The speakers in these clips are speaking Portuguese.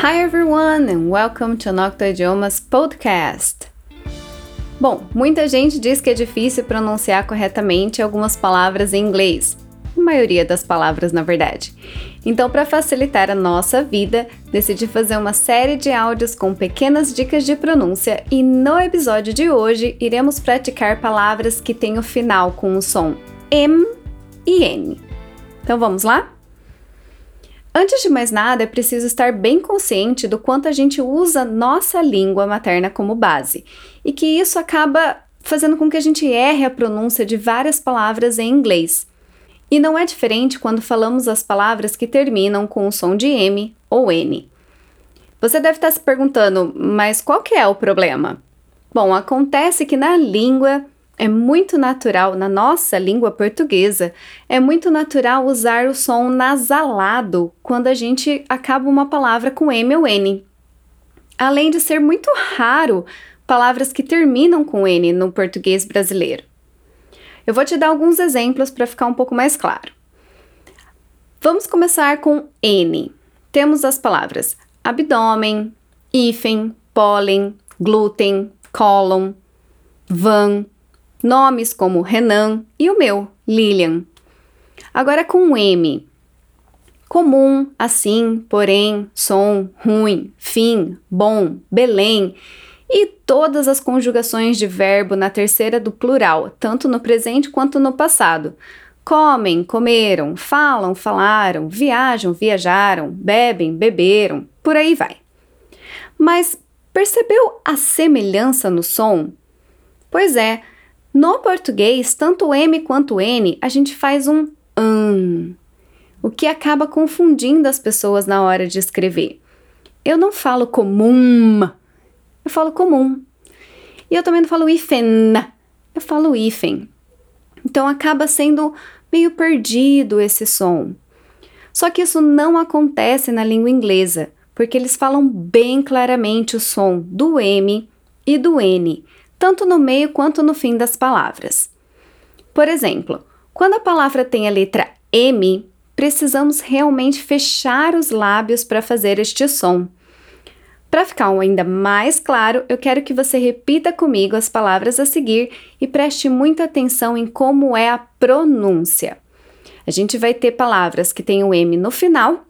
Hi everyone and welcome to Nocto Idiomas Podcast. Bom, muita gente diz que é difícil pronunciar corretamente algumas palavras em inglês, a maioria das palavras, na verdade. Então, para facilitar a nossa vida, decidi fazer uma série de áudios com pequenas dicas de pronúncia e no episódio de hoje iremos praticar palavras que têm o final com o som M e N. Então, vamos lá? Antes de mais nada, é preciso estar bem consciente do quanto a gente usa nossa língua materna como base e que isso acaba fazendo com que a gente erre a pronúncia de várias palavras em inglês. E não é diferente quando falamos as palavras que terminam com o som de M ou N. Você deve estar se perguntando, mas qual que é o problema? Bom, acontece que na língua é muito natural, na nossa língua portuguesa, é muito natural usar o som nasalado quando a gente acaba uma palavra com M ou N. Além de ser muito raro palavras que terminam com N no português brasileiro. Eu vou te dar alguns exemplos para ficar um pouco mais claro. Vamos começar com N. Temos as palavras abdômen, hífen, pólen, glúten, cólon, van, nomes como Renan e o meu, Lilian. Agora com M. Comum, assim, porém, som, ruim, fim, bom, Belém e todas as conjugações de verbo na terceira do plural, tanto no presente quanto no passado. Comem, comeram, falam, falaram, viajam, viajaram, bebem, beberam, por aí vai. Mas percebeu a semelhança no som? Pois é, no português, tanto M quanto N, a gente faz um an, o que acaba confundindo as pessoas na hora de escrever. Eu não falo comum, eu falo comum. E eu também não falo ifen, eu falo ifen. Então acaba sendo meio perdido esse som. Só que isso não acontece na língua inglesa, porque eles falam bem claramente o som do M e do N tanto no meio quanto no fim das palavras. Por exemplo, quando a palavra tem a letra M, precisamos realmente fechar os lábios para fazer este som. Para ficar ainda mais claro, eu quero que você repita comigo as palavras a seguir e preste muita atenção em como é a pronúncia. A gente vai ter palavras que têm o M no final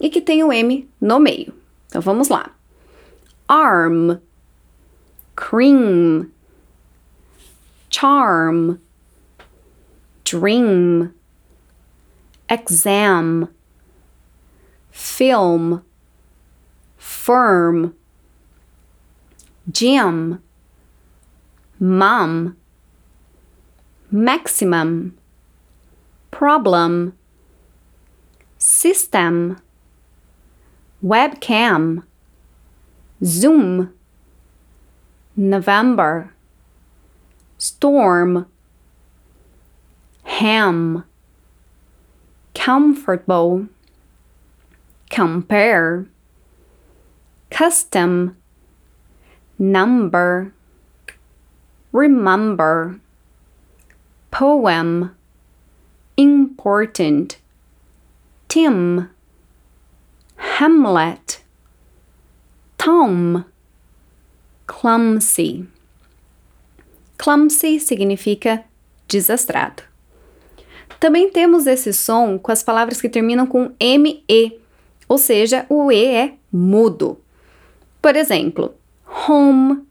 e que têm o M no meio. Então vamos lá. Arm cream, charm, dream, exam, film, firm, gym, mum, maximum, problem, system, webcam, Zoom November, storm, ham, comfortable, compare, custom, number, remember, poem, important, Tim, Hamlet, Tom clumsy. Clumsy significa desastrado. Também temos esse som com as palavras que terminam com ME, ou seja, o E é mudo. Por exemplo, home,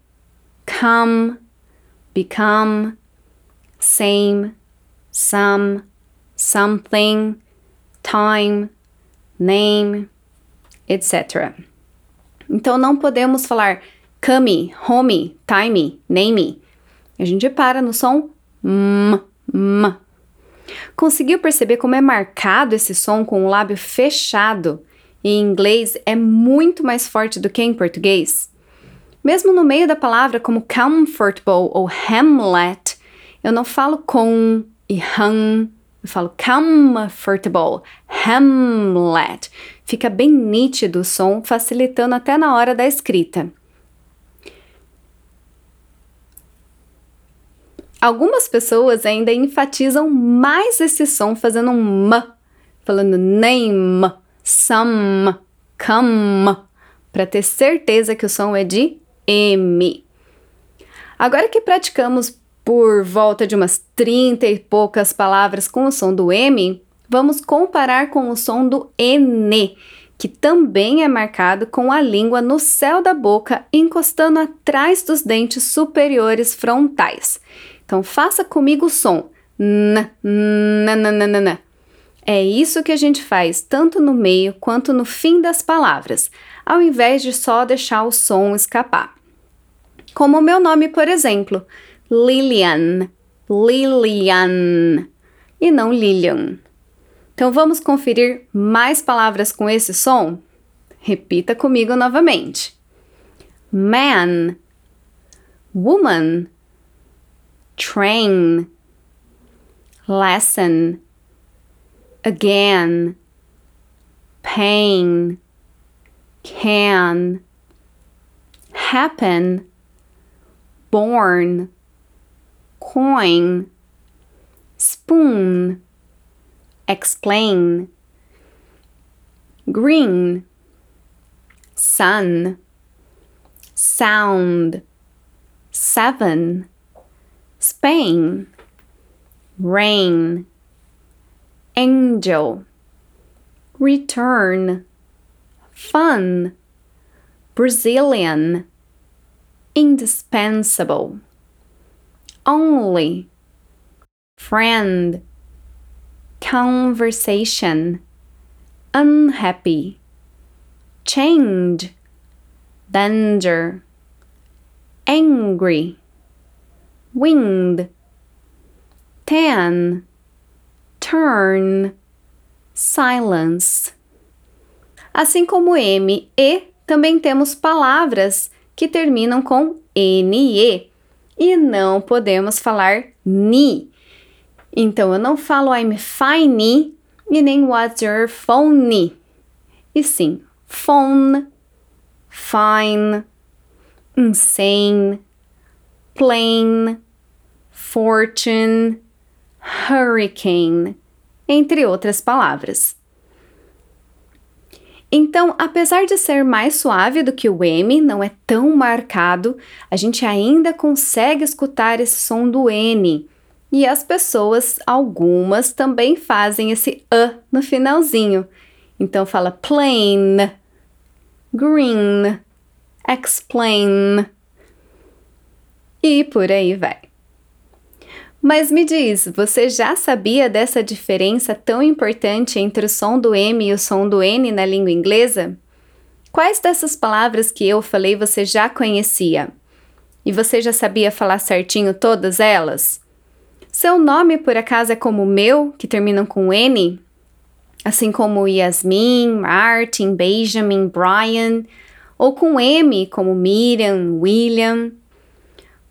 come, become, same, some, something, time, name, etc. Então não podemos falar come, home, time, name. A gente para no som m, m. Conseguiu perceber como é marcado esse som com o lábio fechado? Em inglês é muito mais forte do que em português. Mesmo no meio da palavra como comfortable ou Hamlet, eu não falo com e hum, eu falo comfortable, Hamlet. Fica bem nítido o som, facilitando até na hora da escrita. Algumas pessoas ainda enfatizam mais esse som fazendo um m, falando name, some, come. para ter certeza que o som é de M. Agora que praticamos por volta de umas 30 e poucas palavras com o som do M, vamos comparar com o som do N, que também é marcado com a língua no céu da boca, encostando atrás dos dentes superiores frontais. Então faça comigo o som n, n, n, n, n. É isso que a gente faz tanto no meio quanto no fim das palavras, ao invés de só deixar o som escapar. Como o meu nome, por exemplo, Lilian, Lilian, e não Lilian. Então vamos conferir mais palavras com esse som? Repita comigo novamente: man, woman, train, lesson, again, pain, can, happen, born, coin, spoon, explain, green, sun, sound, seven, Spain, rain, angel, return, fun, Brazilian, indispensable, only, friend, conversation, unhappy, change, danger, angry, wind, tan, turn, silence. Assim como M e, também temos palavras que terminam com NE e não podemos falar ni. Então eu não falo I'm fine e nem what's your phone, e sim phone, fine, insane, plane, fortune, hurricane, entre outras palavras. Então, apesar de ser mais suave do que o M, não é tão marcado, a gente ainda consegue escutar esse som do N. E as pessoas, algumas, também fazem esse A no finalzinho. Então fala plain, green, explain. E por aí vai. Mas me diz, você já sabia dessa diferença tão importante entre o som do M e o som do N na língua inglesa? Quais dessas palavras que eu falei você já conhecia? E você já sabia falar certinho todas elas? Seu nome por acaso é como o meu, que terminam com N? Assim como Yasmin, Martin, Benjamin, Brian, ou com M, como Miriam, William?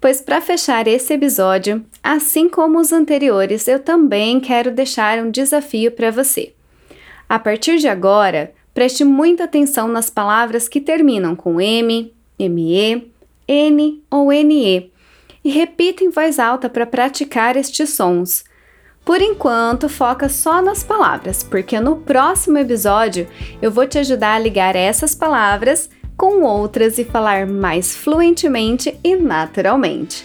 Pois para fechar esse episódio, assim como os anteriores, eu também quero deixar um desafio para você. A partir de agora, preste muita atenção nas palavras que terminam com M, ME, N ou NE e repita em voz alta para praticar estes sons. Por enquanto, foca só nas palavras, porque no próximo episódio eu vou te ajudar a ligar essas palavras com outras e falar mais fluentemente e naturalmente.